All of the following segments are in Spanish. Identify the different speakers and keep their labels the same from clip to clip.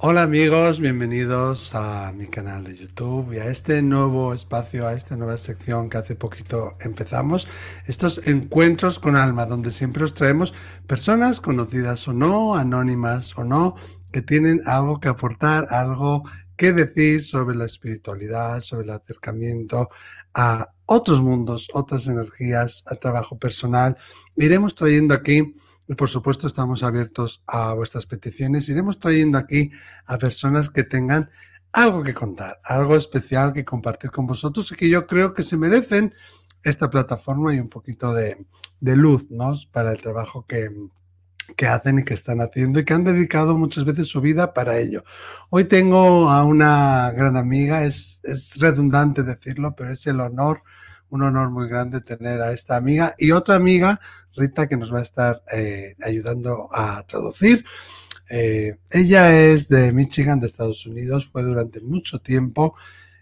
Speaker 1: Hola amigos, bienvenidos a mi canal de YouTube y a este nuevo espacio, a esta nueva sección que hace poquito empezamos, estos encuentros con alma, donde siempre os traemos personas conocidas o no, anónimas o no, que tienen algo que aportar, algo que decir sobre la espiritualidad, sobre el acercamiento a otros mundos, otras energías, a trabajo personal. Iremos trayendo aquí y por supuesto estamos abiertos a vuestras peticiones. Iremos trayendo aquí a personas que tengan algo que contar, algo especial que compartir con vosotros y que yo creo que se merecen esta plataforma y un poquito de, luz ¿no? para el trabajo que, que hacen y que están haciendo y que han dedicado muchas veces su vida para ello. Hoy tengo a una gran amiga, es, es redundante decirlo, pero es el honor, un honor muy grande tener a esta amiga y otra amiga Rita, que nos va a estar eh, ayudando a traducir. Eh, ella es de Michigan, de Estados Unidos, fue durante mucho tiempo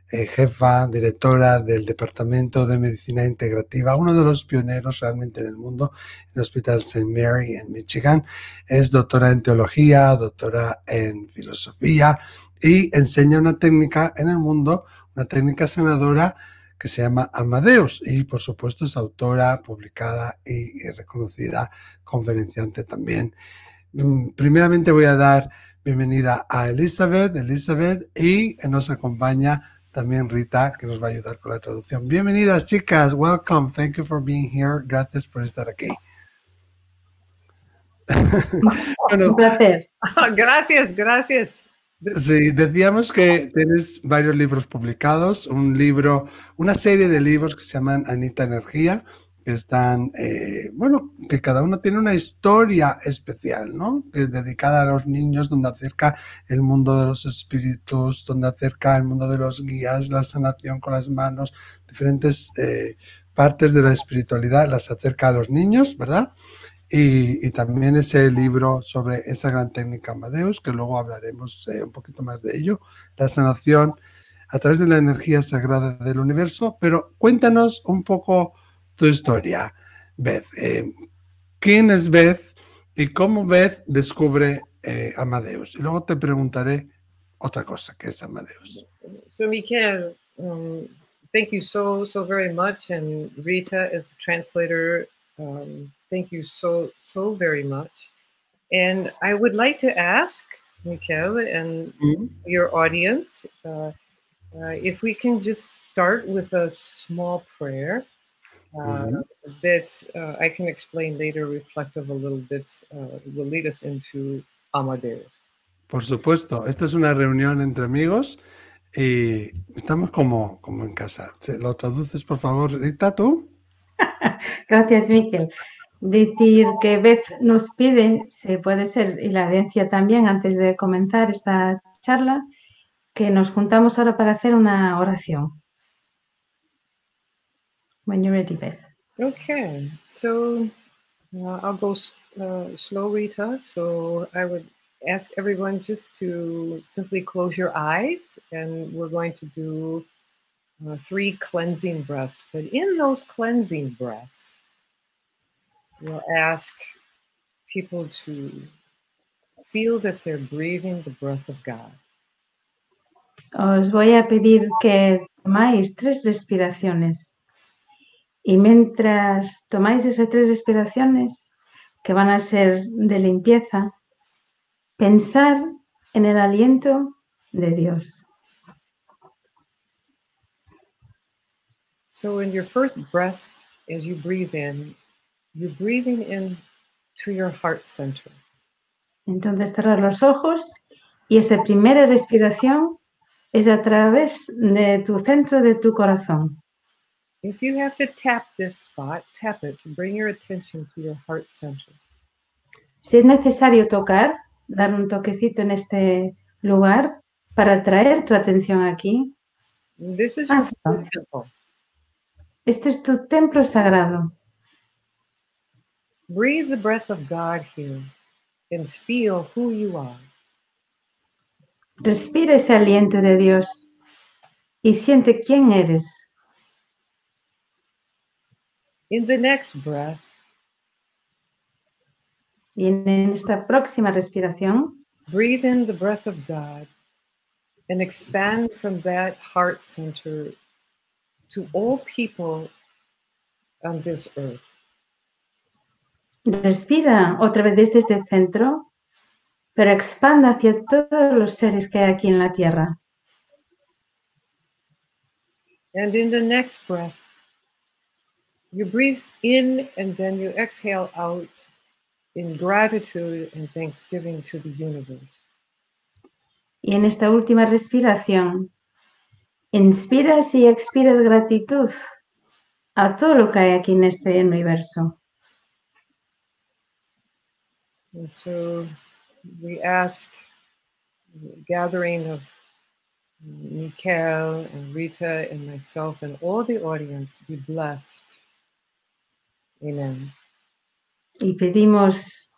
Speaker 1: eh, jefa, directora del Departamento de Medicina Integrativa, uno de los pioneros realmente en el mundo, el Hospital St. Mary en Michigan. Es doctora en teología, doctora en filosofía y enseña una técnica en el mundo, una técnica sanadora que se llama Amadeus y por supuesto es autora publicada y, reconocida conferenciante también. Mm, primeramente voy a dar bienvenida a Elizabeth, Elizabeth y nos acompaña también Rita que nos va a ayudar con la traducción. Bienvenidas chicas, welcome, thank you for being here, gracias por estar aquí.
Speaker 2: Un placer.
Speaker 3: Gracias, gracias.
Speaker 1: Sí, decíamos que tienes varios libros publicados, un libro, una serie de libros que se llaman Anita Energía, que están, eh, bueno, que cada uno tiene una historia especial, ¿no? Que es dedicada a los niños, donde acerca el mundo de los espíritus, donde acerca el mundo de los guías, la sanación con las manos, diferentes eh, partes de la espiritualidad las acerca a los niños, ¿verdad? Y, también ese libro sobre esa gran técnica Amadeus, que luego hablaremos eh, un poquito más de ello, la sanación a través de la energía sagrada del universo. Pero cuéntanos un poco tu historia, Beth. Eh, ¿Quién es Beth y cómo Beth descubre eh, Amadeus? Y luego te preguntaré otra cosa, que es Amadeus?
Speaker 3: So, Michael, um, thank you so, so very much. And Rita is the translator. Um, Thank you so, so very much. And I would like to ask Mikkel and mm-hmm. your audience uh, uh, if we can just start with a small prayer uh, mm-hmm. that uh, I can explain later, reflective a little bit, uh, will lead us into Amadeus.
Speaker 1: Por supuesto, esta es una reunión entre amigos y estamos como, como en casa. ¿Lo traduces, por favor, Rita, tú?
Speaker 2: Gracias, Miquel. Decir que Beth nos pide, se puede ser, y la audiencia también, antes de comenzar esta charla, que nos juntamos ahora para hacer una oración. When you're ready, Beth.
Speaker 3: Okay, so uh, I'll go uh, slow, Rita. So I would ask everyone just to simply close your eyes, and we're going to do uh, three cleansing breaths. But in those cleansing breaths, we'll ask people to feel that they're breathing the breath of God.
Speaker 2: Os voy a pedir que tomáis tres respiraciones y mientras tomáis esas tres respiraciones que van a ser de limpieza, pensar en el aliento de Dios.
Speaker 3: So in your first breath, as you breathe in, You're breathing in to your heart center.
Speaker 2: Entonces cerrar los ojos y esa primera respiración es a través de tu centro de tu corazón.
Speaker 3: If you have to tap this spot, tap it to bring your attention to your heart center.
Speaker 2: Si es necesario tocar, dar un toquecito en este lugar para traer tu atención aquí.
Speaker 3: This is your temple.
Speaker 2: Este es tu templo sagrado.
Speaker 3: Breathe the breath of God here and feel who you are.
Speaker 2: Respira ese aliento de Dios y siente quién eres.
Speaker 3: In the next breath,
Speaker 2: y en esta próxima respiración,
Speaker 3: breathe in the breath of God and expand from that heart center to all people on this earth.
Speaker 2: Respira otra vez desde este centro, pero expanda hacia todos los seres que hay aquí en la tierra.
Speaker 3: And in the next breath, you breathe in and then you exhale out in gratitude and thanksgiving to the universe.
Speaker 2: Y en esta última respiración, inspiras y expiras gratitud a todo lo que hay aquí en este universo.
Speaker 3: And so we ask the gathering of Mikael and Rita and myself and all the audience be blessed. Amen.
Speaker 2: Y pedimos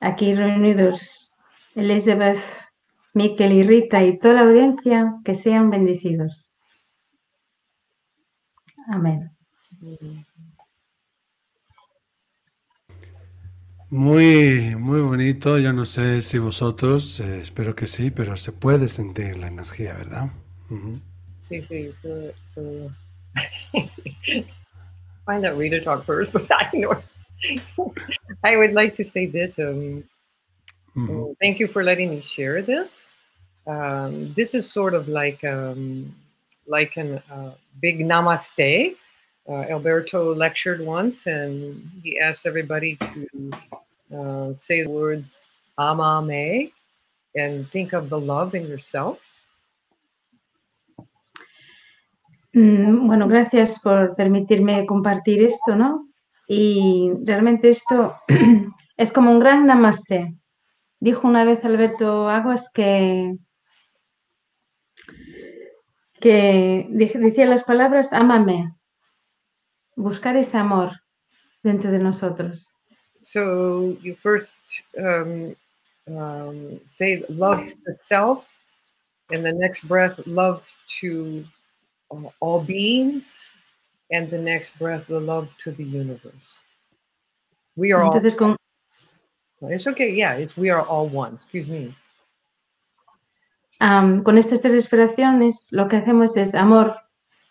Speaker 2: aquí reunidos Elizabeth, Miquel y Rita y toda la audiencia que sean bendecidos. Amén.
Speaker 1: Muy, muy bonito. Yo no sé si vosotros, eh, espero que sí, pero se puede sentir la energía, ¿verdad? Ujú.
Speaker 3: See, see, so, so find out Rita talk first, but I know I would like to say this. Um,
Speaker 1: Ujú.
Speaker 3: uh, thank you for letting me share this. Um, this is sort of like um, like an uh, big namaste. Uh, Alberto lectured once, and he asked everybody to uh, say the words "ama me" and think of the love in yourself.
Speaker 2: Mm, Bueno, gracias por permitirme compartir esto, ¿no? Y realmente esto es como un gran namaste. Dijo una vez Alberto Aguas que, que decía las palabras, ámame, buscar ese amor dentro de nosotros.
Speaker 3: So you first um, um, say love to the self, and the next breath, love to uh, all beings, and the next breath, the love to the universe. We are all.
Speaker 2: Con,
Speaker 3: It's okay. Yeah, it's we are all one. Excuse me.
Speaker 2: am, con estas tres respiraciones, lo que hacemos es amor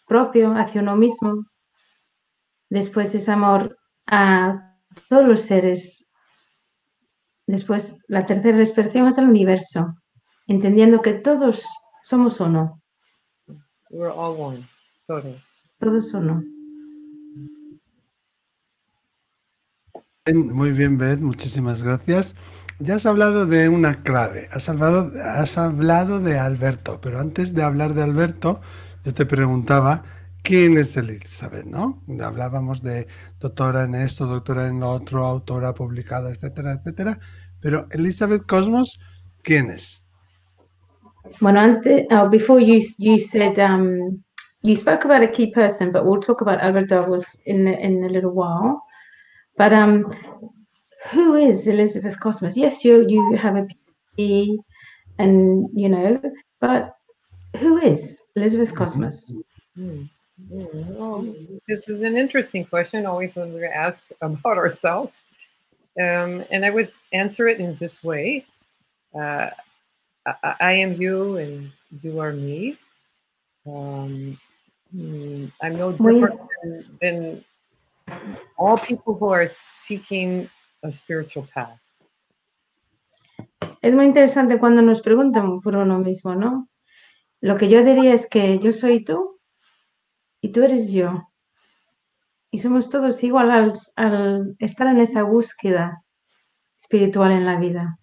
Speaker 2: propio hacia uno mismo, después es amor a todos los seres, después la tercera respiración es al universo, entendiendo que todos somos uno,
Speaker 3: We're all one. Total.
Speaker 2: todos uno.
Speaker 1: Muy bien, Beth, muchísimas gracias. Ya has hablado de una clave, has hablado, has hablado de Alberto, pero antes de hablar de Alberto, yo te preguntaba quién es Elizabeth, ¿no? Hablábamos de doctora en esto, doctora en lo otro, autora publicada, etcétera, etcétera. Pero Elizabeth Cosmos, ¿quién es?
Speaker 2: Bueno, antes, oh, before you you said um, you spoke about a key person, but we'll talk about Albert Douglas in in a little while. But um, who is Elizabeth Cosmos? Yes, you you have a PhD, and you know, but who is Elizabeth Cosmos?
Speaker 3: Hmm. Hmm. Well, this is an interesting question. Always when we're asked about ourselves, um, and I would answer it in this way: uh, I, I am you, and you are me. Um, hmm, I'm no different than, than all people who are seeking a spiritual path.
Speaker 2: Es muy interesante cuando nos preguntan por uno mismo, ¿no? Lo que yo diría es que yo soy tú y tú eres yo. Y somos todos igual al, al estar en esa búsqueda espiritual en la vida.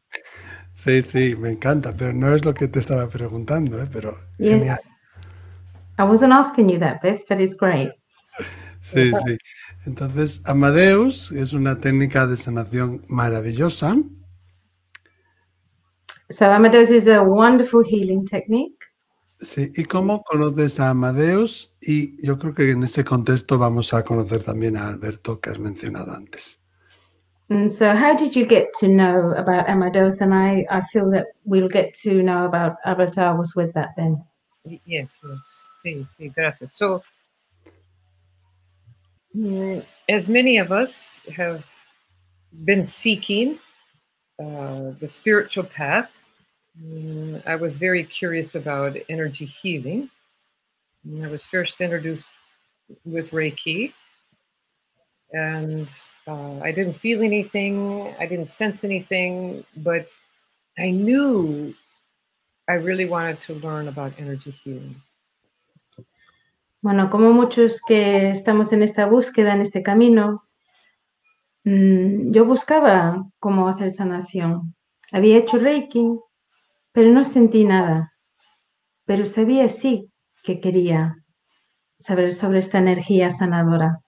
Speaker 1: Sí, sí, me encanta, pero no es lo que te estaba preguntando, ¿eh? Pero
Speaker 2: Yes.
Speaker 1: genial.
Speaker 2: I wasn't asking you that, Beth, but it's great.
Speaker 1: Sí, sí. Entonces, Amadeus es una técnica de sanación maravillosa.
Speaker 2: So Amadeus is a wonderful healing technique.
Speaker 1: Sí, ¿y cómo conoces a Amadeus? Y yo creo que en ese contexto vamos a conocer también a Alberto, que has mencionado antes.
Speaker 2: And so how did you get to know about Amadeus? And I, I feel that we'll get to know about Albert was with that then.
Speaker 3: Y- Yes, yes. Sí, sí, gracias. So, mm, as many of us have been seeking uh, the spiritual path, Mm, I was very curious about energy healing. And I was first introduced with Reiki, and uh, I didn't feel anything, I didn't sense anything, but I knew I really wanted to learn about energy healing.
Speaker 2: Bueno, como muchos que estamos en esta búsqueda, en este camino, mm, yo buscaba cómo hacer sanación. Había hecho Reiki, pero no sentí nada. Pero sabía sí que quería saber sobre esta energía sanadora.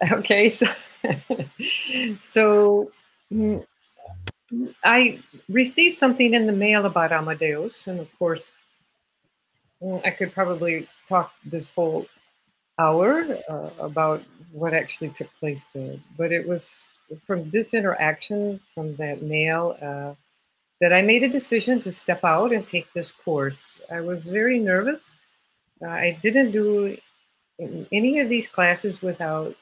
Speaker 3: Okay, so so mm, I received something in the mail about Amadeus, and of course, mm, I could probably talk this whole hour uh, about what actually took place there. But it was from this interaction, from that mail, uh, that I made a decision to step out and take this course. I was very nervous. Uh, I didn't do any of these classes without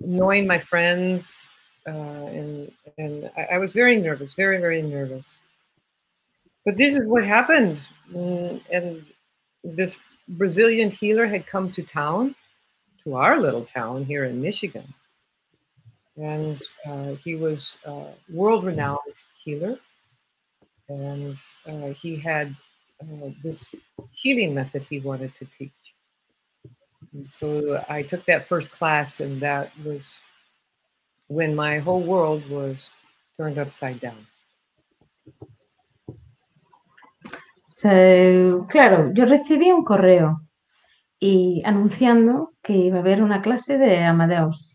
Speaker 3: knowing my friends, uh, and and I, I, was very nervous, very very nervous. But this is what happened, mm, and this Brazilian healer had come to town, to our little town here in Michigan, and uh, he was a world-renowned healer, and uh, he had uh, this healing method he wanted to teach. And so I took that first class, and that was when my whole world was turned upside down.
Speaker 2: So, claro, yo recibí un correo y anunciando que iba a haber una clase de Amadeus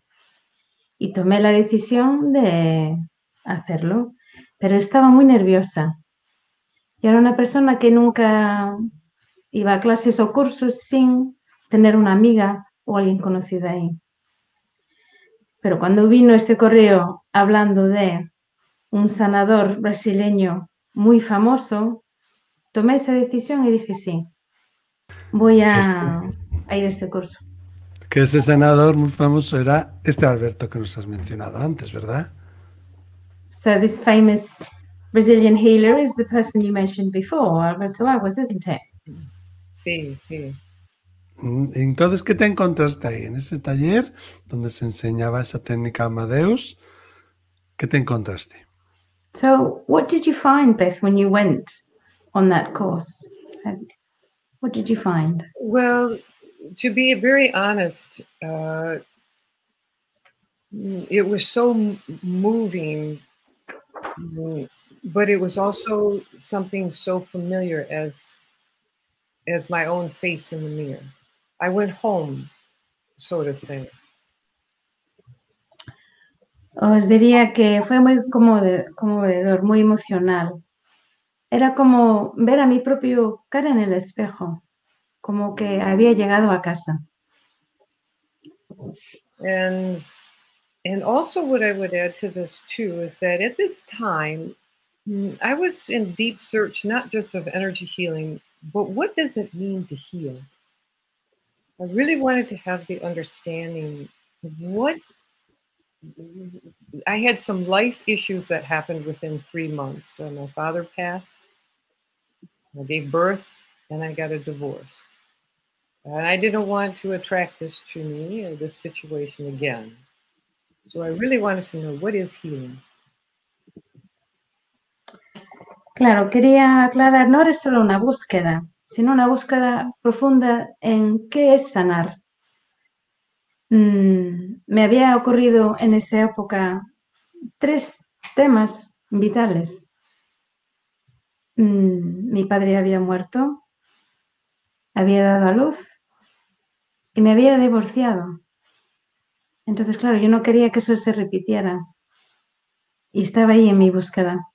Speaker 2: y tomé la decisión de hacerlo, pero estaba muy nerviosa. Y era una persona que nunca iba a clases o cursos sin tener una amiga o alguien conocido ahí. Pero cuando vino este correo hablando de un sanador brasileño muy famoso, tomé esa decisión y dije sí, voy a, a ir a este curso.
Speaker 1: Que ese sanador muy famoso era este Alberto que nos has mencionado antes, ¿verdad?
Speaker 2: So this famous Brazilian healer is the person you mentioned before, Alberto Aguas, isn't it?
Speaker 3: Sí, sí.
Speaker 1: Mm, entonces, ¿qué te encontraste ahí? En ese taller donde se enseñaba esa técnica Amadeus, ¿qué te encontraste?
Speaker 2: So, what did you find, Beth, when you went on that course? What did you find?
Speaker 3: Well, to be very honest, uh, it was so moving, but it was also something so familiar as as my own face in the mirror. I went home, so to say.
Speaker 2: Os diría que fue muy conmovedor, muy emocional. Era como ver a mi propio cara en el espejo, como que había llegado a casa.
Speaker 3: And and also what I would add to this too is that at this time mm, I was in deep search not just of energy healing, but what does it mean to heal? I really wanted to have the understanding of what I had some life issues that happened within three months. So my father passed, I gave birth, and I got a divorce. And I didn't want to attract this to me or this situation again. So I really wanted to know what is healing.
Speaker 2: Claro, quería aclarar, no era solo una búsqueda, sino una búsqueda profunda en qué es sanar. Mm, me había ocurrido en esa época tres temas vitales. Mm, mi padre había muerto, había dado a luz y me había divorciado. Entonces, claro, yo no quería que eso se repitiera y estaba ahí en mi búsqueda.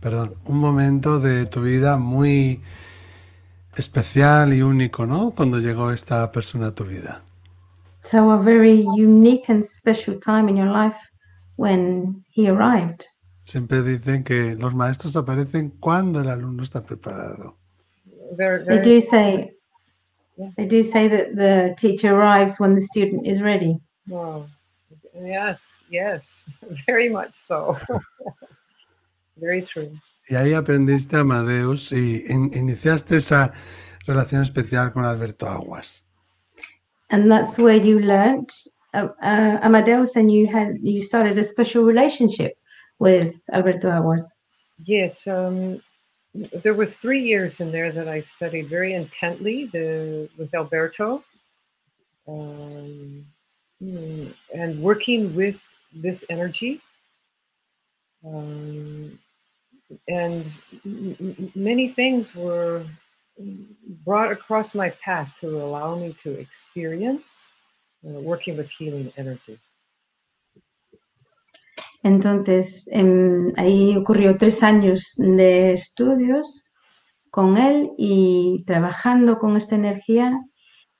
Speaker 1: perdón, un momento de tu vida muy especial y único, ¿no? Cuando llegó esta persona a tu vida.
Speaker 2: So a very unique and special time in your life when he arrived.
Speaker 1: Siempre dicen que los maestros aparecen cuando el alumno está preparado.
Speaker 2: Very, very, They do say They do say that the teacher arrives when the student is ready.
Speaker 3: Oh, yes, yes, very much so. very true.
Speaker 1: Y ahí aprendiste a Amadeus y in- iniciaste esa relación especial con Alberto Aguas.
Speaker 2: And that's where you learnt uh, uh, Amadeus and you had you started a special relationship with Alberto Aguas.
Speaker 3: Yes, um, there was three years in there that I studied very intently the with Alberto, um, mm, and working with this energy. Um, and many things were brought across my path to allow me to experience uh, working with healing energy.
Speaker 2: Entonces, em, ahí ocurrió tres años de estudios con él y trabajando con esta energía.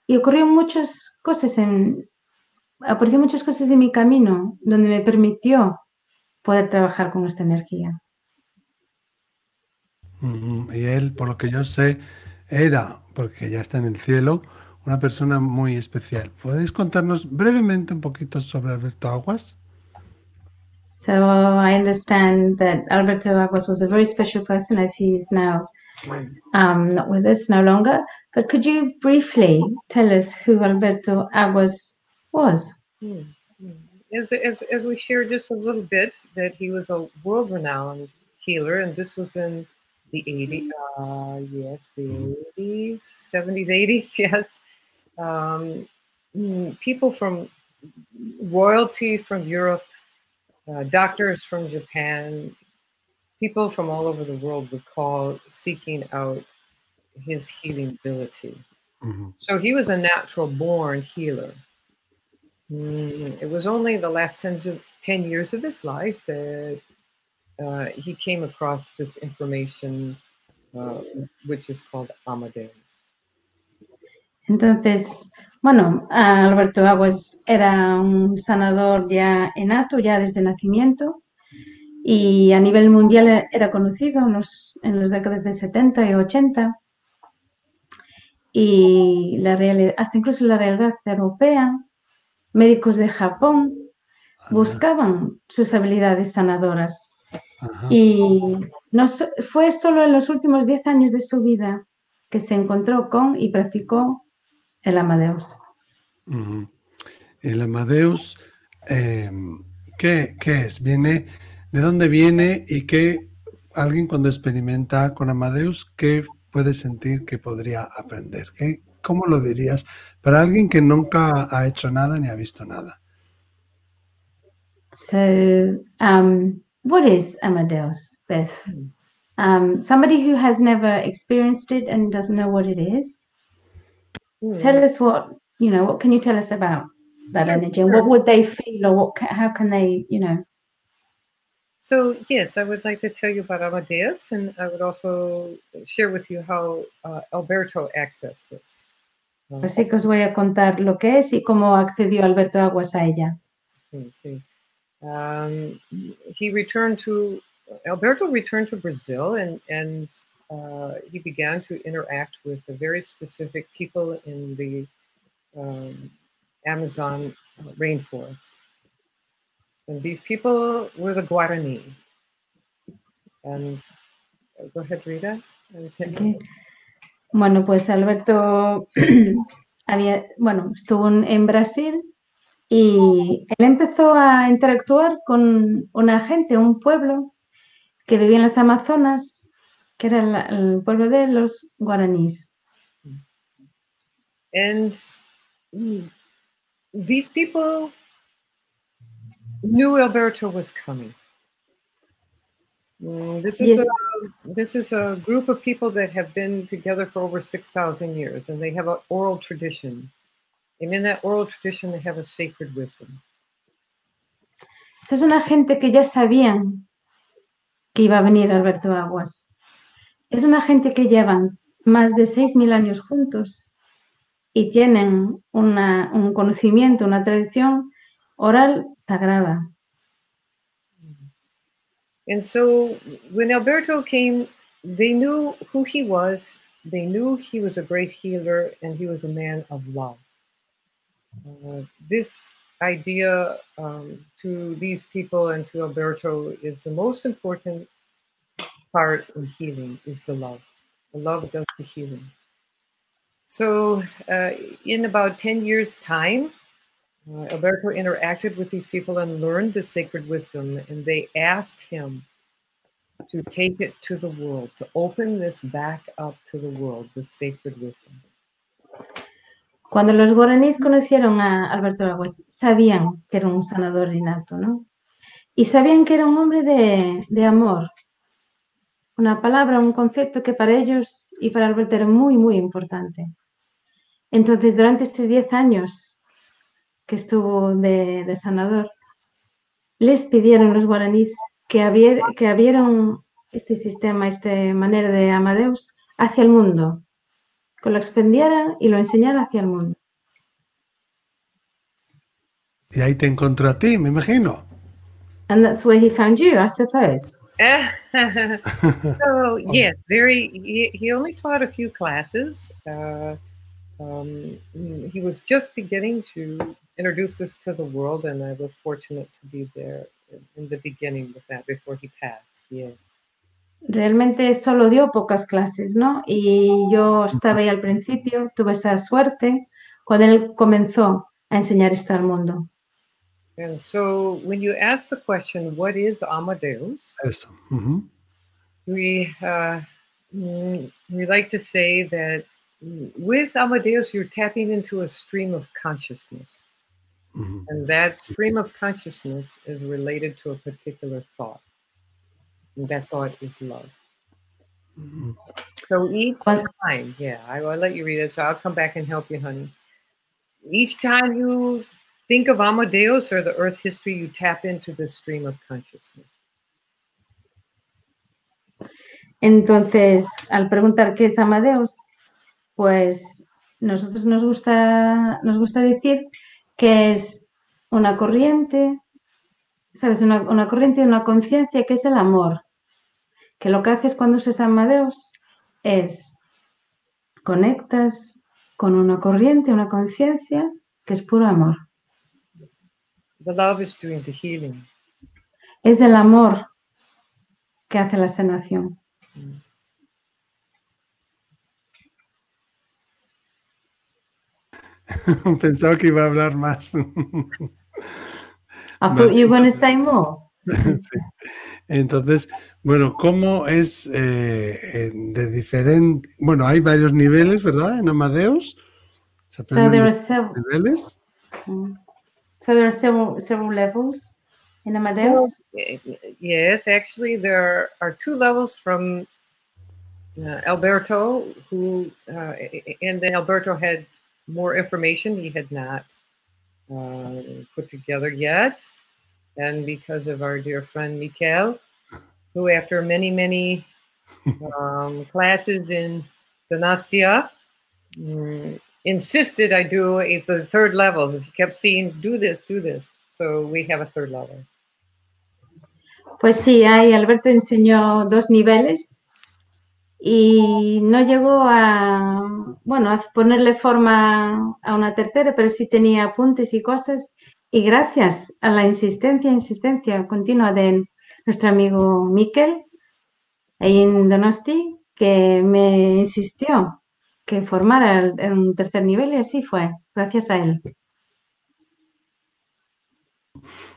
Speaker 2: Y ocurrió muchas cosas en, apareció muchas cosas en mi camino donde me permitió poder trabajar con esta energía.
Speaker 1: Ujú, Y él, por lo que yo sé, era, porque ya está en el cielo, una persona muy especial. ¿Podéis contarnos brevemente un poquito sobre Alberto Aguas?
Speaker 2: So I understand that Alberto Aguas was a very special person as he is now um, not with us no longer. But could you briefly tell us who Alberto Aguas was?
Speaker 3: Hmm, hmm. As, as, as we shared just a little bit, that he was a world renowned healer, and this was in the 80s, uh, yes, the 80s, 70s, 80s, yes. Um, mm, people from royalty from Europe, uh, doctors from Japan, people from all over the world would call seeking out his healing ability.
Speaker 1: Ujú.
Speaker 3: So he was a natural born healer. Mm, it was only the last 10, of- 10 years of his life that uh, he came across this information, uh, which is called Amadeus.
Speaker 2: Entonces, bueno, Alberto Aguas era un sanador ya innato, ya desde nacimiento, y a nivel mundial era conocido en los, en las décadas de 70 y 80. Y la hasta incluso la realidad europea, médicos de Japón buscaban sus habilidades sanadoras.
Speaker 1: ajá.
Speaker 2: Y no fue solo en los últimos 10 años de su vida que se encontró con y practicó el Amadeus.
Speaker 1: El Amadeus, eh, ¿qué, qué es? Viene, ¿de dónde viene y qué alguien cuando experimenta con Amadeus, qué puede sentir que podría aprender? ¿Qué, ¿Cómo lo dirías para alguien que nunca ha hecho nada ni ha visto nada?
Speaker 2: So, um, what is Amadeus, Beth?
Speaker 3: Hmm.
Speaker 2: Um, somebody who has never experienced it and doesn't know what it is.
Speaker 3: Hmm.
Speaker 2: Tell us what you know. What can you tell us about that
Speaker 3: Sure,
Speaker 2: energy, and what would they feel, or what? How can they, you know?
Speaker 3: So, yes, I would like to tell you about Amadeus, and I would also share with you how uh, Alberto accessed this.
Speaker 2: Así que os voy a contar lo que es y cómo accedió Alberto Aguas a ella.
Speaker 3: see, see. Um, he returned to Alberto returned to Brazil and and uh, he began to interact with the very specific people in the um, Amazon rainforest. And these people were the Guarani. And uh, go ahead, Rita.
Speaker 2: Ok. Bueno, pues Alberto había, bueno, estuvo en Brasil y él empezó a interactuar con una gente, un pueblo que vivía en las Amazonas, que era la- el pueblo de los guaraníes.
Speaker 3: And these people knew Alberto was coming. This is
Speaker 2: Yes.
Speaker 3: a this is a group of people that have been together for over six thousand years, and they have an oral tradition. And in that oral tradition, they have a sacred wisdom.
Speaker 2: Esta es una gente que ya sabían que iba a venir Alberto Aguas. Es una gente que llevan más de 6.000 años juntos y tienen un conocimiento, una tradición oral sagrada.
Speaker 3: And so, when Alberto came, they knew who he was, they knew he was a great healer and he was a man of love. Uh, this idea um, to these people and to Alberto is the most important part in healing is the love. The love does the healing. So, uh, in about 10 years' time, uh, Alberto interacted with these people and learned the sacred wisdom, and they asked him to take it to the world, to open this back up to the world, the sacred wisdom.
Speaker 2: Cuando los guaraníes conocieron a Alberto Aguas, sabían que era un sanador innato, ¿no? Y sabían que era un hombre de, de amor. Una palabra, un concepto que para ellos y para Alberto era muy, muy importante. Entonces, durante estos 10 años que estuvo de, de sanador, les pidieron los guaraníes que, abier, que abrieran este sistema, esta manera de Amadeus hacia el mundo, que lo expendiera y lo enseñara hacia el mundo.
Speaker 1: Y ahí te encontró a ti, me imagino.
Speaker 2: And that's where he found you, I suppose.
Speaker 3: so yes, very. He, he only taught a few classes. Uh, um, he was just beginning to introduce this to the world, and I was fortunate to be there in, in the beginning with that before he passed. Yes.
Speaker 2: Realmente solo dio pocas clases, ¿no? Y yo estaba ahí al principio, tuve esa suerte cuando él comenzó a enseñar esto al mundo.
Speaker 3: And so, when you ask the question, "What is Amadeus?"
Speaker 1: Eso. ujú.
Speaker 3: we uh, mm, we like to say that with Amadeus, you're tapping into a stream of consciousness.
Speaker 1: Ujú.
Speaker 3: And that stream of consciousness is related to a particular thought. And that thought is love.
Speaker 1: Ujú.
Speaker 3: So each time, yeah, I will let you read it. So I'll come back and help you, honey. Each time you think of Amadeus or the earth history, you tap into this stream of consciousness.
Speaker 2: Entonces, al preguntar qué es Amadeus, pues nosotros nos gusta, nos gusta decir que es una corriente, ¿sabes? Una, una corriente, una conciencia que es el amor. Que lo que haces cuando usas Amadeus es conectas con una corriente, una conciencia que es puro amor.
Speaker 3: The love is doing the healing.
Speaker 2: Es el amor que hace la sanación.
Speaker 1: Pensaba que iba a hablar más.
Speaker 2: I thought you were going to say more.
Speaker 1: Sí. Entonces, bueno, ¿cómo es eh, de diferente? Bueno, hay varios niveles, ¿verdad? En Amadeus. Se
Speaker 2: So there are several.
Speaker 1: niveles.
Speaker 2: Mm. So there are several several levels in Amadeus.
Speaker 3: Y- Yes, actually, there are two levels from uh, Alberto, who, uh, and then Alberto had more information he had not uh, put together yet. And because of our dear friend Mikel, who, after many, many um, classes in Dynastia, mm, insisted I do a, the third level. He kept saying, do this, do this. So we have a third level.
Speaker 2: Pues sí, ahí Alberto enseñó dos niveles y no llegó a, bueno, a ponerle forma a una tercera, pero sí tenía apuntes y cosas. Y gracias a la insistencia, insistencia continua de nuestro amigo Miquel, ahí en Donosti, que me insistió que formara un tercer nivel y así fue, gracias a él.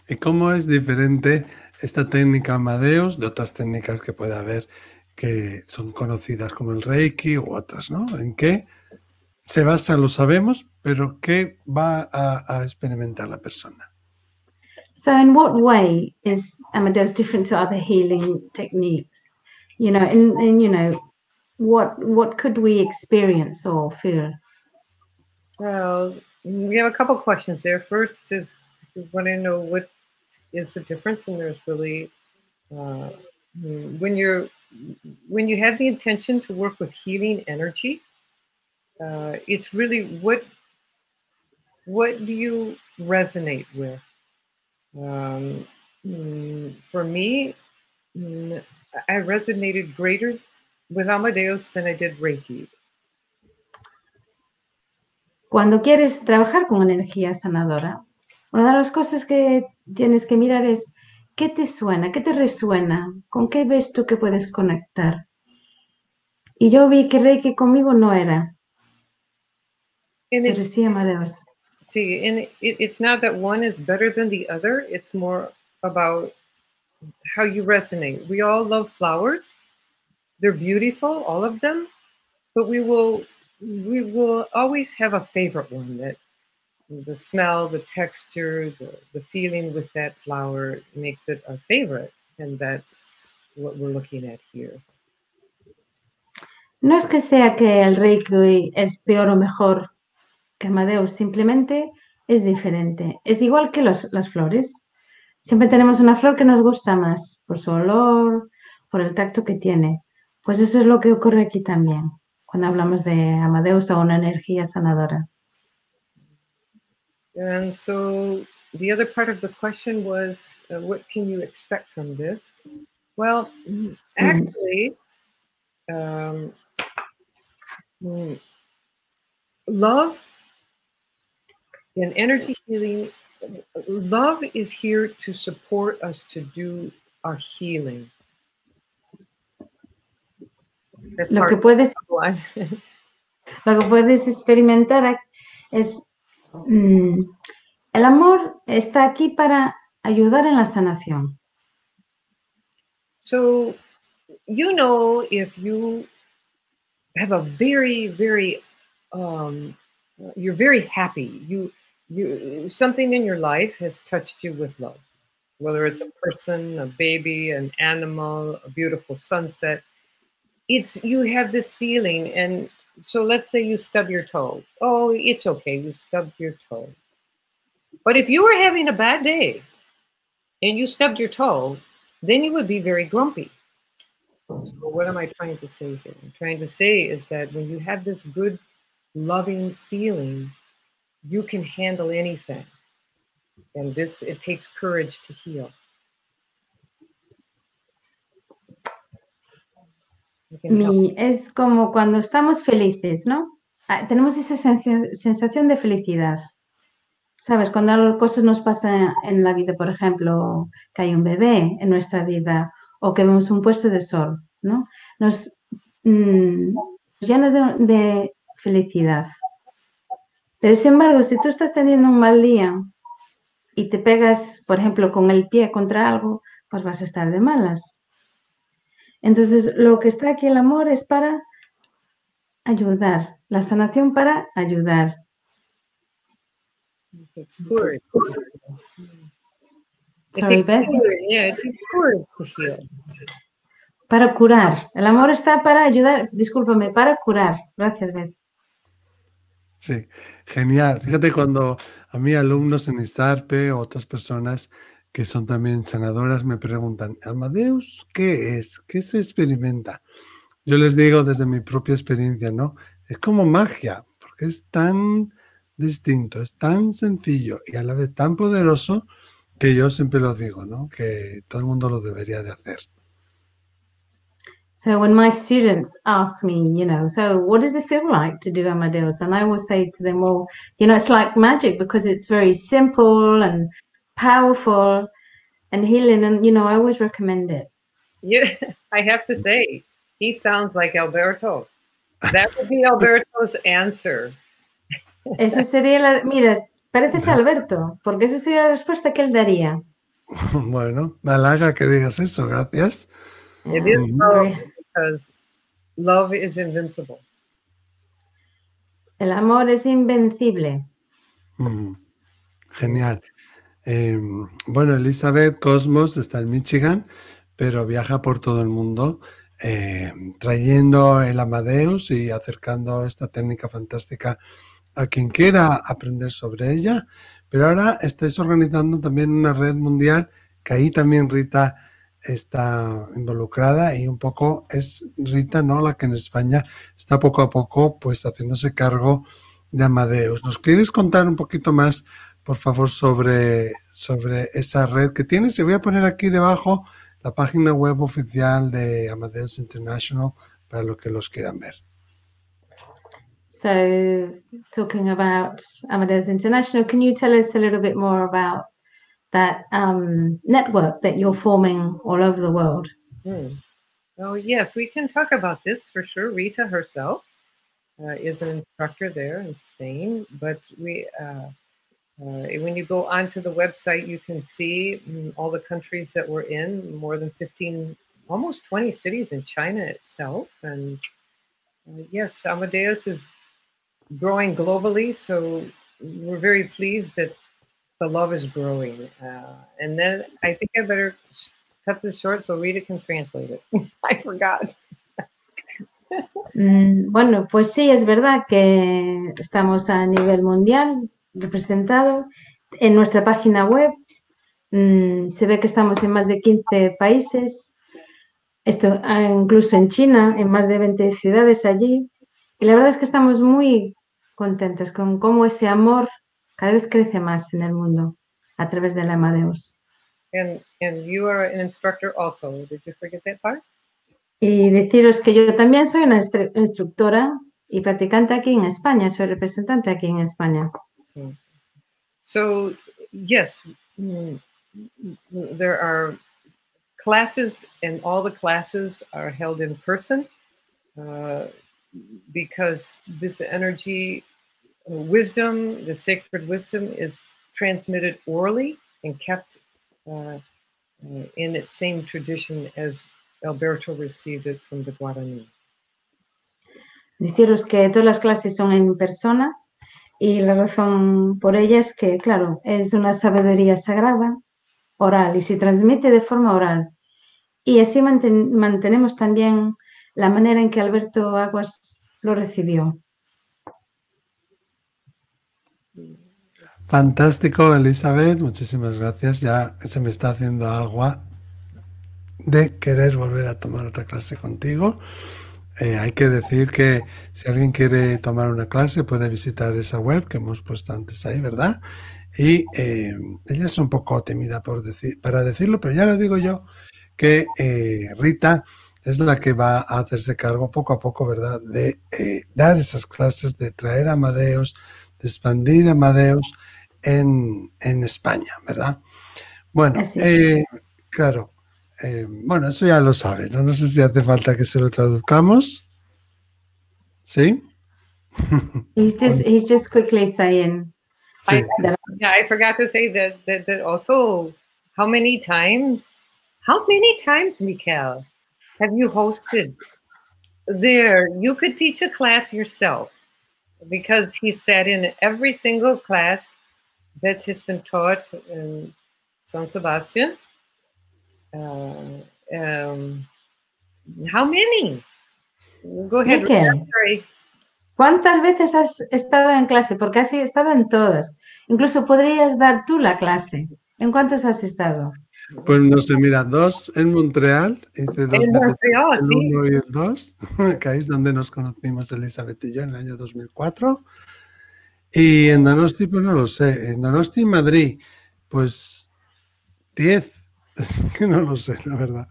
Speaker 1: ¿Y cómo es diferente esta técnica Amadeus de otras técnicas que puede haber que son conocidas como el Reiki u otras, ¿no? ¿En qué se basa? Lo sabemos, pero ¿qué va a, a experimentar la persona?
Speaker 2: So, in what way is Amadeus different to other healing techniques? You know, and, and you know, what what could we experience or feel?
Speaker 3: Well, we have a couple questions there. First is want to know what is the difference, and there's really uh, when you're when you have the intention to work with healing energy, uh, it's really what what do you resonate with? Um, mm, for me, mm, I resonated greater with Amadeus than I did Reiki.
Speaker 2: Cuando quieres trabajar con energía sanadora, una de las cosas que tienes que mirar es qué te suena, qué te resuena, con qué ves tú que puedes conectar. Y yo vi que Reiki conmigo no era,
Speaker 3: And
Speaker 2: pero sí Amadeus.
Speaker 3: see, and it, it's not that one is better than the other. It's more about how you resonate. We all love flowers. They're beautiful, all of them, but we will we will always have a favorite one that the smell, the texture, the, the feeling with that flower makes it a favorite. And that's what we're looking at here.
Speaker 2: No es que sea que el Reiki es peor o mejor que Amadeus, simplemente es diferente. Es igual que los- las flores. Siempre tenemos una flor que nos gusta más por su olor, por el tacto que tiene. Pues eso es lo que ocurre aquí también, cuando hablamos de Amadeus o una energía sanadora.
Speaker 3: And so the other part of the question was, uh, what can you expect from this? Well, mm, actually, um, mm, love and energy healing, love is here to support us to do our healing.
Speaker 2: Lo que puedes. Lo que puedes experimentar es mm, el amor está aquí para ayudar en la sanación.
Speaker 3: So, you know, if you have a very, very, um, you're very happy. You, you, something in your life has touched you with love, whether it's a person, a baby, an animal, a beautiful sunset. It's you have this feeling, and so let's say you stub your toe. Oh, it's okay, you stubbed your toe. But if you were having a bad day and you stubbed your toe, then you would be very grumpy. So what am I trying to say here? I'm trying to say is that when you have this good, loving feeling, you can handle anything. And this it takes courage to heal.
Speaker 2: Mi- es como cuando estamos felices, ¿no? Ah, Tenemos esa sensa- sensación de felicidad. ¿Sabes? Cuando algo- cosas nos pasan en la vida, por ejemplo, que hay un bebé en nuestra vida o que vemos un puesto de sol, ¿no? Nos mm, llena de, de felicidad. Pero sin embargo, si tú estás teniendo un mal día y te pegas, por ejemplo, con el pie contra algo, pues vas a estar de malas. Entonces, lo que está aquí el amor es para ayudar, la sanación para ayudar. Sorry, Beth.
Speaker 3: Yeah, to heal.
Speaker 2: Para curar. El amor está para ayudar, discúlpame, para curar. Gracias, Beth.
Speaker 1: Sí, genial. Fíjate cuando a mí alumnos en ISARPE o otras personas que son también sanadoras me preguntan, Amadeus, ¿qué es? ¿Qué se experimenta? Yo les digo desde mi propia experiencia, ¿no? Es como magia, porque es tan distinto, es tan sencillo y a la vez tan poderoso que yo siempre lo digo, ¿no? Que todo el mundo lo debería de hacer.
Speaker 2: So when my students ask me, you know, so what does it feel like to do Amadeus? And I always say to them, well, you know, it's like magic because it's very simple and powerful and healing. And, you know, I always recommend it.
Speaker 3: Yeah, I have to say, he sounds like Alberto. That would be Alberto's answer.
Speaker 2: Eso sería la, mira, pareces Alberto, porque eso sería la respuesta que él daría.
Speaker 1: Bueno, me halaga que digas eso, gracias.
Speaker 3: It is love because love is invincible.
Speaker 2: El amor es invencible.
Speaker 1: Mm, Genial. Eh, bueno, Elizabeth Cosmos está en Michigan, pero viaja por todo el mundo eh, trayendo el Amadeus y acercando esta técnica fantástica a quien quiera aprender sobre ella. Pero ahora estáis organizando también una red mundial que ahí también Rita está involucrada y un poco es Rita, ¿no? La que en España está poco a poco pues haciéndose cargo de Amadeus. ¿Nos quieres contar un poquito más, por favor, sobre, sobre esa red que tienes? Y voy a poner aquí debajo la página web oficial de Amadeus International para los que los quieran ver.
Speaker 2: So, talking about Amadeus International, can you tell us a little bit more about that um, network that you're forming all over the world?
Speaker 3: Hmm. Oh, yes, we can talk about this for sure. Rita herself uh, is an instructor there in Spain, but we. Uh, uh, when you go onto the website, you can see mm, all the countries that we're in, more than 15, almost 20 cities in China itself. And uh, yes, Amadeus is growing globally. So we're very pleased that the love is growing. Uh, and then I think I better cut this short so Rita can translate it. I forgot.
Speaker 2: Mm, bueno, pues sí, es verdad que estamos a nivel mundial representado. En nuestra página web mm, se ve que estamos en más de 15 países, esto ah, incluso en China, en más de 20 ciudades allí. Y la verdad es que estamos muy contentos con cómo ese amor cada vez crece más en el mundo a través del Amadeus.
Speaker 3: And, and you are an instructor also. Did you forget that part?
Speaker 2: Y deciros que yo también soy una instru- instructora y practicante aquí en España, soy representante aquí en España.
Speaker 3: So, yes, mm, mm, there are classes, and all the classes are held in person uh, because this energy, uh, wisdom, the sacred wisdom, is transmitted orally and kept uh, uh, in its same tradition as Alberto received it from the Guarani.
Speaker 2: Deciros que todas las clases son en persona y la razón por ello es que, claro, es una sabiduría sagrada, oral, y se transmite de forma oral. Y así manten- mantenemos también la manera en que Alberto Aguas lo recibió.
Speaker 1: Fantástico, Elizabeth, muchísimas gracias. Ya se me está haciendo agua de querer volver a tomar otra clase contigo. Eh, hay que decir que si alguien quiere tomar una clase puede visitar esa web que hemos puesto antes ahí, ¿verdad? Y eh, ella es un poco tímida por decir, para decirlo, pero ya lo digo yo, que eh, Rita es la que va a hacerse cargo poco a poco, ¿verdad? De dar esas clases, de traer a Amadeus, de expandir Amadeus en, en España, ¿verdad? Bueno, claro. Eh, bueno, eso ya lo sabe, ¿no? No sé si hace falta que se lo traduzcamos. ¿Sí?
Speaker 2: He's just, he's just quickly saying
Speaker 1: Sí.
Speaker 3: I, yeah, I forgot to say that, that that also. How many times? How many times, Mikkel, have you hosted there? You could teach a class yourself because he sat in every single class that has been taught in San Sebastian. Uh, um, how many? Go ahead. Sorry.
Speaker 2: ¿Cuántas veces has estado en clase? Porque has estado en todas. Incluso podrías dar tú la clase. ¿En cuántas has estado?
Speaker 1: Pues no sé, mira, dos en Montreal, hice dos
Speaker 3: En Montreal,
Speaker 1: el
Speaker 3: sí.
Speaker 1: uno y el dos, que ahí es donde nos conocimos Elizabeth y yo en el año 2004. Y en Donosti, pues no lo sé, en Donosti y Madrid, pues 10, es que no lo sé, la verdad.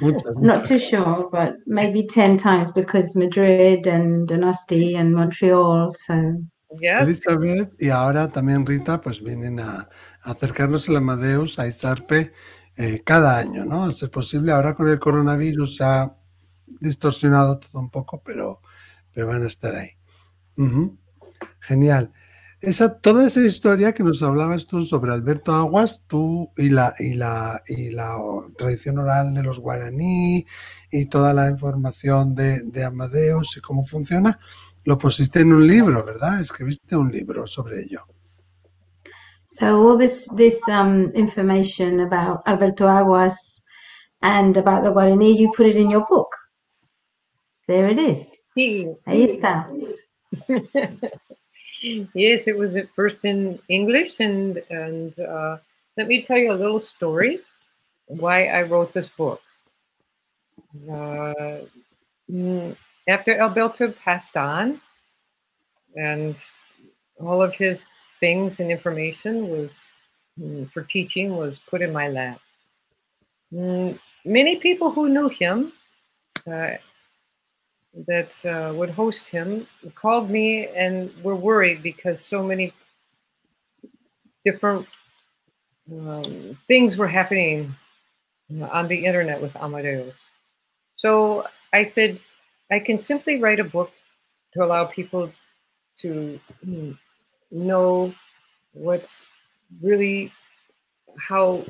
Speaker 1: Muchas,
Speaker 2: Not
Speaker 1: muchas.
Speaker 2: too sure, but maybe 10 times because Madrid and Donosti and Montreal. So,
Speaker 3: Yes.
Speaker 1: Elizabeth y ahora también Rita, pues vienen a, a acercarnos el Amadeus a Izarpe eh, cada año, ¿no? A ser posible. Ahora con el coronavirus se ha distorsionado todo un poco, pero, pero van a estar ahí. Genial. Esa, toda esa historia que nos hablabas tú sobre Alberto Aguas, tú y la, y la, y la tradición oral de los guaraní y toda la información de, de Amadeus y cómo funciona, lo pusiste en un libro, ¿verdad? Escribiste un libro sobre ello.
Speaker 2: so all this this um, information about Alberto Aguas and about the Guarani, you put it in your book. There it is.
Speaker 3: Sí.
Speaker 2: Ahí está.
Speaker 3: Yes, it was at first in English, and and uh, let me tell you a little story why I wrote this book. Uh, mm, after Alberto passed on, and all of his things and information was mm, for teaching was put in my lap. Mm, many people who knew him uh, that uh, would host him called me and were worried because so many different um, things were happening on the internet with Amadeus. So I said, I can simply write a book to allow people to mm, know what's really how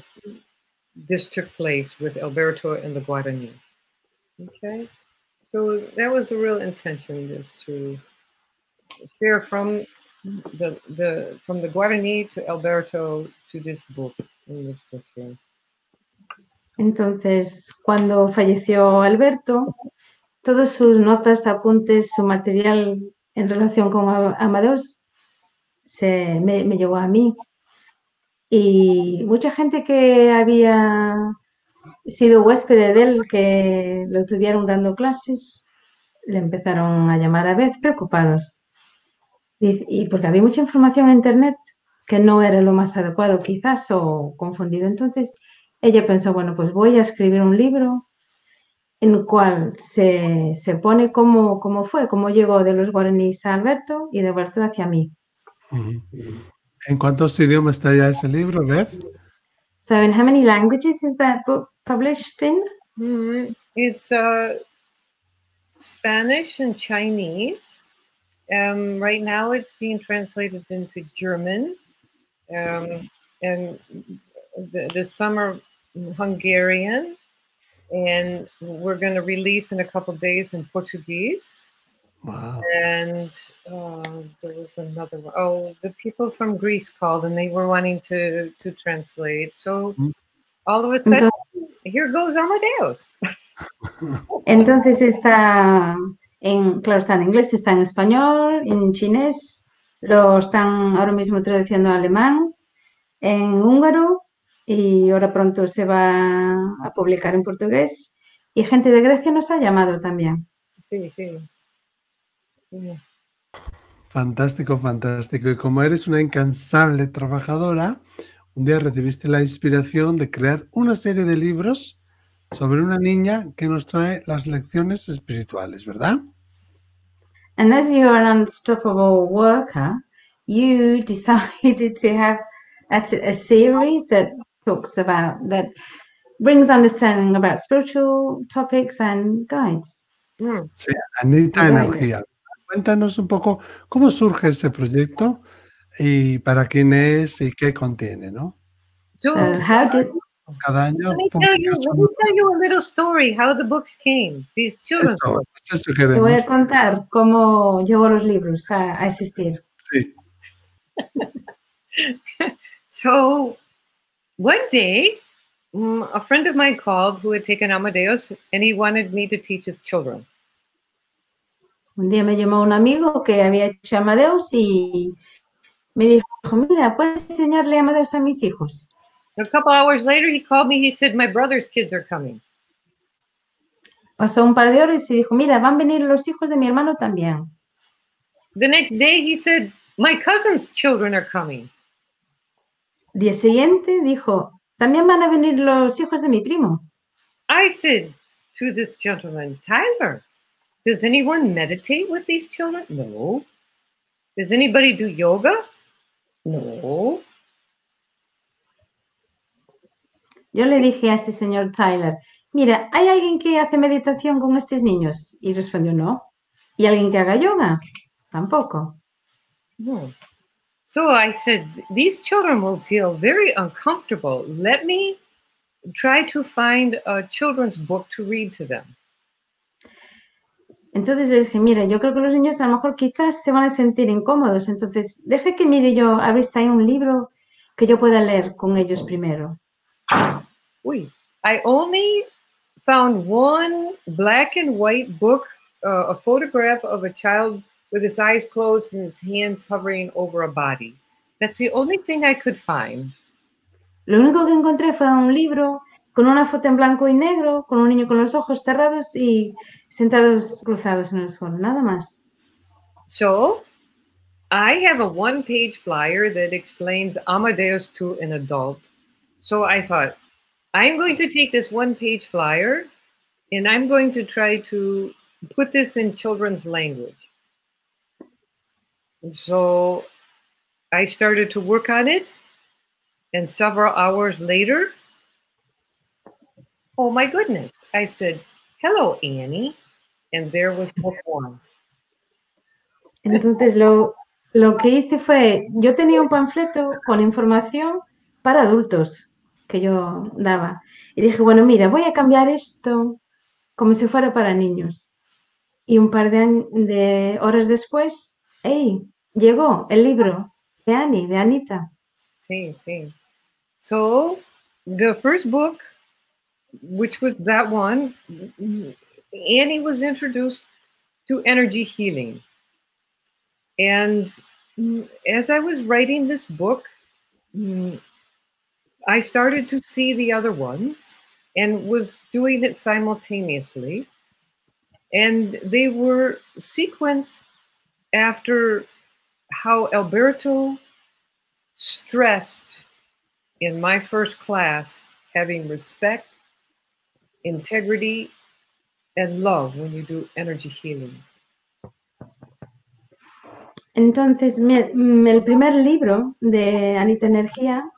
Speaker 3: this took place with Alberto and the Guarani. Okay, so that was the real intention is to share from the the from the Guarani to Alberto to this book in this book here.
Speaker 2: Entonces, cuando falleció Alberto, todas sus notas, apuntes, su material en relación con Amadeus se, me, me llegó a mí. Y mucha gente que había sido huésped de él, que lo estuvieron dando clases, le empezaron a llamar a vez preocupados. Y, y, porque había mucha información en Internet que no era lo más adecuado quizás o confundido. Entonces ella pensó, bueno, pues voy a escribir un libro en el cual se, se pone cómo, cómo fue, cómo llegó de los guaraníes a Alberto y de Alberto hacia mí.
Speaker 1: ¿En cuántos idiomas está ya ese libro, Beth?
Speaker 2: So, in how many languages is that book published in?
Speaker 3: Mm, it's uh, Spanish and Chinese. Um, right now, it's being translated into German, um, and the, the summer Hungarian, and we're going to release in a couple days in Portuguese.
Speaker 1: Wow.
Speaker 3: And uh, there was another one. Oh, the people from Greece called and they were wanting to to translate. So
Speaker 1: Mm.
Speaker 3: all of a sudden, here goes Amadeus.
Speaker 2: Entonces está en, claro, está en inglés, está en español, en chinés, lo están ahora mismo traduciendo a alemán, en húngaro y ahora pronto se va a publicar en portugués. Y gente de Grecia nos ha llamado también.
Speaker 3: Sí, sí. Sí.
Speaker 1: Fantástico, fantástico. Y como eres una incansable trabajadora, un día recibiste la inspiración de crear una serie de libros sobre una niña que nos trae las lecciones espirituales, ¿verdad?
Speaker 2: And as you're an unstoppable worker, you decided to have a, a series that talks about, that brings understanding about spiritual topics and guides.
Speaker 3: Mm.
Speaker 1: Sí, Anita. Energía. Cuéntanos un poco cómo surge ese proyecto y para quién es y qué contiene, ¿no?
Speaker 3: So
Speaker 2: Uh, how did
Speaker 1: Cada año
Speaker 3: let me tell you,
Speaker 1: publicas
Speaker 3: let
Speaker 1: un-
Speaker 3: me tell you a little story how the books came. These children's
Speaker 1: Eso,
Speaker 3: books.
Speaker 1: eso
Speaker 2: te voy a contar cómo llegó los libros a, a existir?
Speaker 1: Sí.
Speaker 3: So one day, mm, a friend of mine called who had taken Amadeus, and he wanted me to teach his children.
Speaker 2: Un día me llamó un amigo que había hecho Amadeus y me dijo, mira, ¿puedes enseñarle Amadeus a mis hijos?
Speaker 3: A couple hours later, he called me. He said, "My brother's kids are coming."
Speaker 2: Pasó un par de horas y dijo, mira, van a venir los hijos de mi hermano también.
Speaker 3: The next day, he said, "My cousin's children are coming."
Speaker 2: Día siguiente dijo, también van a venir los hijos de mi primo.
Speaker 3: I said to this gentleman, Tyler, does anyone meditate with these children? No. Does anybody do yoga? No.
Speaker 2: Yo le dije a este señor Tyler, mira, ¿hay alguien que hace meditación con estos niños? Y respondió, no. ¿Y alguien que haga yoga? Tampoco.
Speaker 3: Hmm. So I said, these children will feel very uncomfortable. Let me try to find a children's book to read to them.
Speaker 2: Entonces le dije, mira, yo creo que los niños a lo mejor quizás se van a sentir incómodos. Entonces, deje que mire yo a ver si hay un libro que yo pueda leer con ellos primero.
Speaker 3: Wait, I only found one black and white book, uh, a photograph of a child with his eyes closed and his hands hovering over a body. That's the only thing I could find.
Speaker 2: Lo único que encontré fue un libro con una foto en blanco y negro, con un niño con los ojos cerrados y sentados cruzados en el suelo, nada más.
Speaker 3: So I have a one page flyer that explains Amadeus to an adult. So I thought, I'm going to take this one page flyer and I'm going to try to put this in children's language. And so I started to work on it, and several hours later, oh my goodness, I said, Hello, Annie. And there was book one.
Speaker 2: Entonces lo, lo que hice fue, yo tenía un panfleto con información para adultos que yo daba. Y dije, bueno, mira, voy a cambiar esto como si fuera para niños. Y un par de, de horas después, ¡hey! Llegó el libro de Annie, de Anita.
Speaker 3: Sí, sí. So, the first book, which was that one, Annie was introduced to energy healing. And mm, as I was writing this book, mm, I started to see the other ones and was doing it simultaneously. And they were sequenced after how Alberto stressed in my first class having respect, integrity, and love when you do energy healing.
Speaker 2: Entonces, el primer libro de Anita Energía,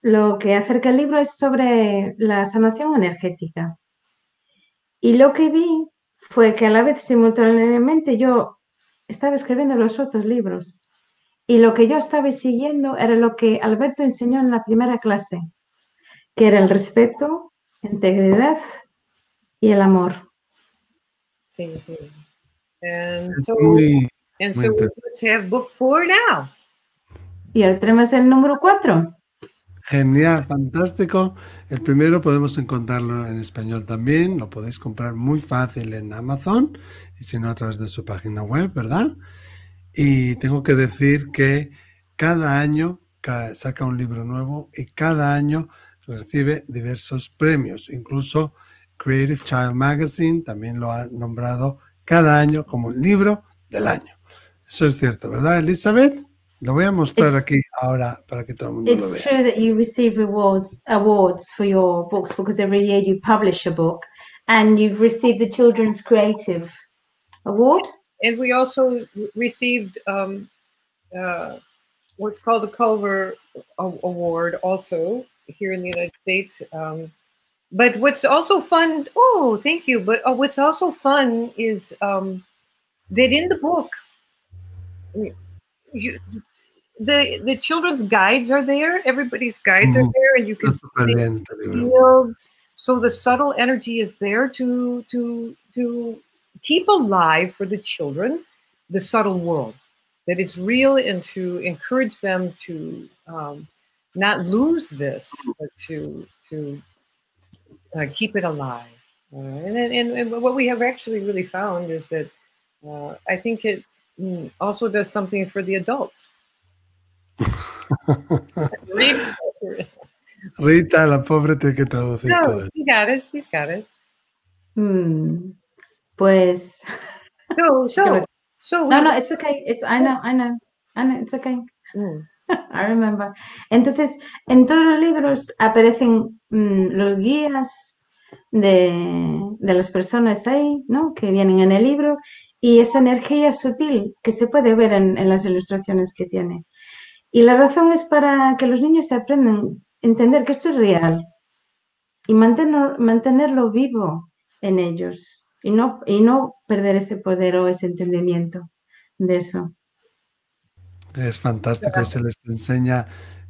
Speaker 2: lo que acerca el libro es sobre la sanación energética. Y lo que vi fue que a la vez simultáneamente yo estaba escribiendo los otros libros. Y lo que yo estaba siguiendo era lo que Alberto enseñó en la primera clase, que era el respeto, integridad y el amor.
Speaker 3: Sí, sí. And so, muy, and so we have book four now.
Speaker 2: Y ahora tenemos el número cuatro.
Speaker 1: Genial, fantástico. El primero podemos encontrarlo en español también. Lo podéis comprar muy fácil en Amazon y si no a través de su página web, ¿verdad? Y tengo que decir que cada año saca un libro nuevo y cada año recibe diversos premios. Incluso Creative Child Magazine también lo ha nombrado cada año como el libro del año. Eso es cierto, ¿verdad, Elizabeth? Lo voy a mostrar
Speaker 2: It's-
Speaker 1: aquí ahora para que todo el mundo lo
Speaker 2: It's
Speaker 1: vea.
Speaker 2: true that you receive rewards awards for your books because every year you publish a book and you've received the Children's Creative Award.
Speaker 3: And we also re- received um, uh, what's called the Culver Award also here in the United States. Um, but what's also fun, oh, thank you. But uh, what's also fun is um, that in the book, you, the the children's guides are there. Everybody's guides are
Speaker 1: Mhm.
Speaker 3: there, and you can see fields. So the subtle energy is there to to to keep alive for the children the subtle world, that it's real, and to encourage them to um, not lose this, but to to uh, keep it alive. Uh, and, and and what we have actually really found is that uh, I think it mm, also does something for the adults.
Speaker 1: Rita, la pobre, tiene que traducir
Speaker 3: no,
Speaker 1: todo.
Speaker 3: he got it. He's got it.
Speaker 2: Hmm. Pues
Speaker 3: So, so, so.
Speaker 2: no, no, it's okay. It's I know, I know, I know, it's okay.
Speaker 3: Mm.
Speaker 2: I remember. Entonces, en todos los libros aparecen mm, los guías de, de las personas ahí, ¿no? Que vienen en el libro y esa energía sutil que se puede ver en, en las ilustraciones que tiene. Y la razón es para que los niños aprendan a entender que esto es real y mantener- mantenerlo vivo en ellos y no, y no perder ese poder o ese entendimiento de eso.
Speaker 1: Es fantástico se les enseña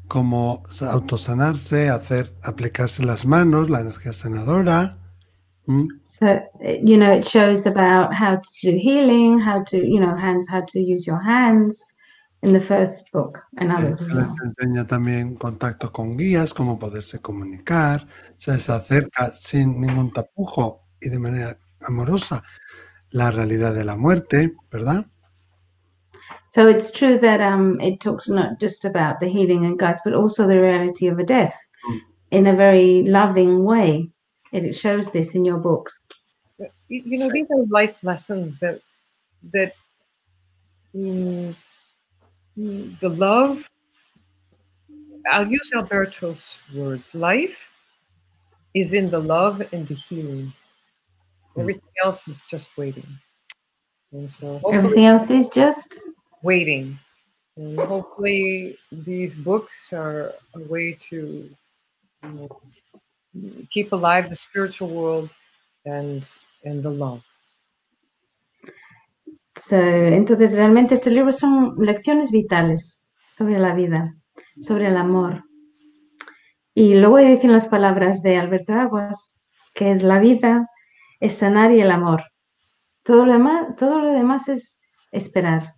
Speaker 1: cómo sa- autosanarse, hacer, aplicarse las manos, la energía sanadora. ¿Mm?
Speaker 2: So, uh, you know, it shows about how to do healing, how to, you know, hands, how to use your hands in the first book and
Speaker 1: Eh,
Speaker 2: others
Speaker 1: Se les enseña también contacto con guías, cómo poderse comunicar, se les acerca sin ningún tapujo y de manera amorosa la realidad de la muerte, ¿verdad?
Speaker 2: So it's true that um, it talks not just about the healing and guides, but also the reality of a death
Speaker 1: Mm.
Speaker 2: in a very loving way. It, it shows this in your books.
Speaker 3: You, you know, these are life lessons that that mm, mm, the love. I'll use Alberto's words. Life is in the love and the healing. Everything else is just waiting. And so
Speaker 2: Everything else is just
Speaker 3: waiting. And hopefully these books are a way to you know, keep alive the spiritual world and and the love.
Speaker 2: So, entonces, realmente estos libros son lecciones vitales sobre la vida, sobre el amor. Y luego dicen las palabras de Alberto Aguas, que es la vida, es sanar y el amor. Todo lo demás, todo lo demás es esperar.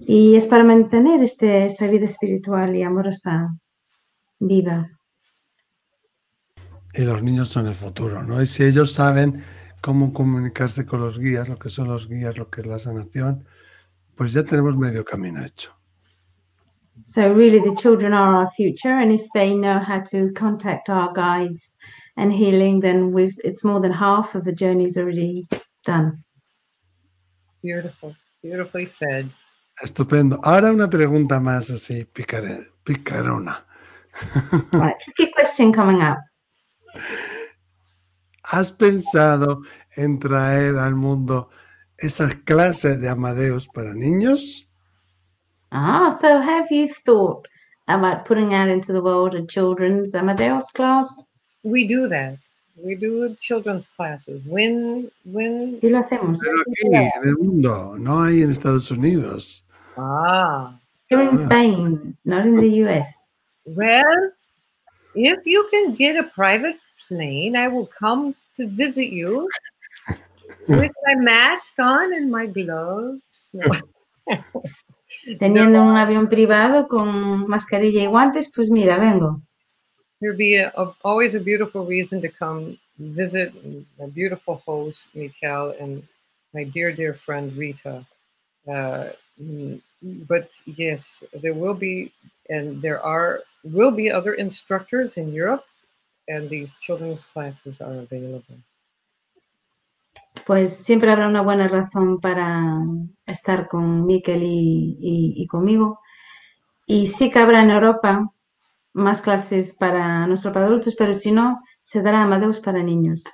Speaker 2: Y es para mantener este, esta vida espiritual y amorosa viva.
Speaker 1: Y los niños son el futuro, ¿no? Y si ellos saben cómo comunicarse con los guías, lo que son los guías, lo que es la sanación, pues ya tenemos medio camino hecho.
Speaker 2: So really the children are our future and if they know how to contact our guides and healing then we've it's more than half of the journey's already done.
Speaker 3: Beautiful, beautifully said.
Speaker 1: Estupendo. Ahora una pregunta más así, picare- picarona.
Speaker 2: Right, tricky question coming up.
Speaker 1: ¿Has pensado en traer al mundo esas clases de Amadeus para niños?
Speaker 2: Ah, so have you thought about putting out into the world a children's Amadeus class?
Speaker 3: We do that. We do children's classes. When when
Speaker 2: Sí lo hacemos.
Speaker 1: Pero aquí, en el mundo, no hay en Estados Unidos.
Speaker 3: Ah
Speaker 2: Here in
Speaker 1: Ah.
Speaker 2: Spain, not in the US.
Speaker 3: well, if you can get a private plane, I will come to visit you with my mask on and my gloves. No.
Speaker 2: Teniendo un avión privado con mascarilla y guantes, pues mira, vengo.
Speaker 3: There'd be a, a- always a beautiful reason to come visit my beautiful host, Mikel, and my dear, dear friend, Rita. Uh, but yes, there will be, and there are, will be other instructors in Europe, and these children's classes are available.
Speaker 2: Pues siempre habrá una buena razón para estar con Miquel y, y- y conmigo. Y sí que habrá en Europa más clases para solo para adultos, pero si no, se dará Amadeus para niños.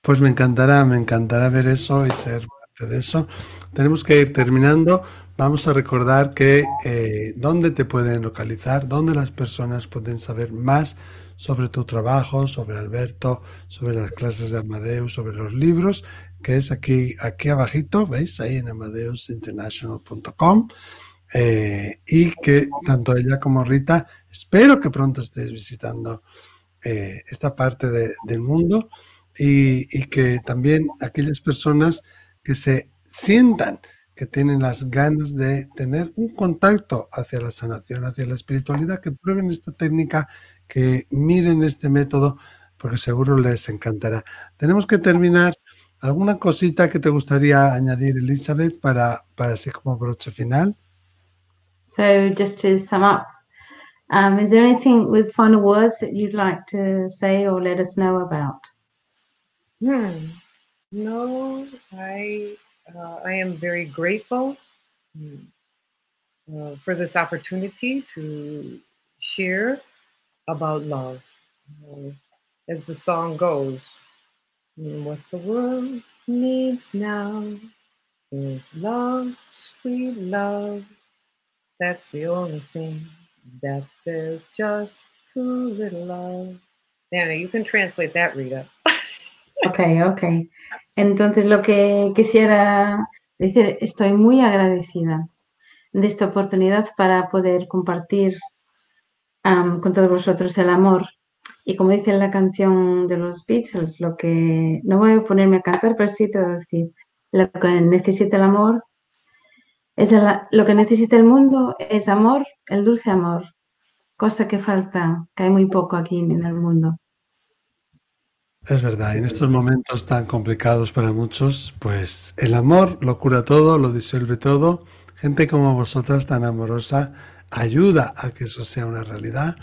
Speaker 1: Pues me encantará, me encantará ver eso y ser de eso. Tenemos que ir terminando. Vamos a recordar que eh, dónde te pueden localizar, dónde las personas pueden saber más sobre tu trabajo, sobre Alberto, sobre las clases de Amadeus, sobre los libros, que es aquí, aquí abajito, ¿veis? Ahí en amadeusinternational.com. Eh, y que tanto ella como Rita, espero que pronto estés visitando eh, esta parte de- del mundo y, y que también aquellas personas que se sientan que tienen las ganas de tener un contacto hacia la sanación, hacia la espiritualidad, que prueben esta técnica, que miren este método, porque seguro les encantará. Tenemos que terminar. ¿Alguna cosita que te gustaría añadir, Elizabeth, para, para así como broche final?
Speaker 2: So just to sum up, um, is there anything with final words that you'd like to say or let us know about?
Speaker 3: Hmm. No, I uh, I am very grateful mm, uh, for this opportunity to share about love. Uh, as the song goes, "Mm, what the world needs now is love, sweet love. That's the only thing that there's just too little of. Nana, you can translate that, Rita.
Speaker 2: Ok, ok. Entonces lo que quisiera decir, estoy muy agradecida de esta oportunidad para poder compartir con todos vosotros el amor. Y como dice la canción de los Beatles, lo que no voy a ponerme a cantar, pero sí te voy a decir, lo que necesita el amor es lo que necesita el mundo es amor, el dulce amor, cosa que falta, que hay muy poco aquí en el mundo.
Speaker 1: Es verdad, en estos momentos tan complicados para muchos, pues el amor lo cura todo, lo disuelve todo. Gente como vosotras tan amorosa ayuda a que eso sea una realidad.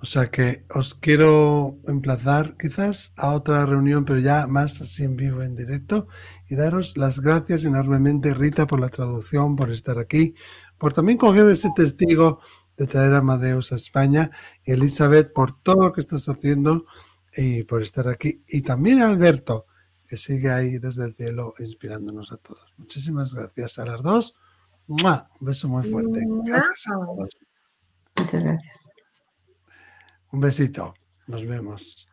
Speaker 1: O sea que os quiero emplazar quizás a otra reunión, pero ya más así en vivo, en directo, y daros las gracias enormemente, Rita, por la traducción, por estar aquí, por también coger ese testigo de traer a Amadeus a España, y Elizabeth, por todo lo que estás haciendo y por estar aquí. Y también a Alberto, que sigue ahí desde el cielo inspirándonos a todos. Muchísimas gracias a las dos. Un beso muy fuerte. Gracias
Speaker 2: Muchas gracias.
Speaker 1: Un besito. Nos vemos.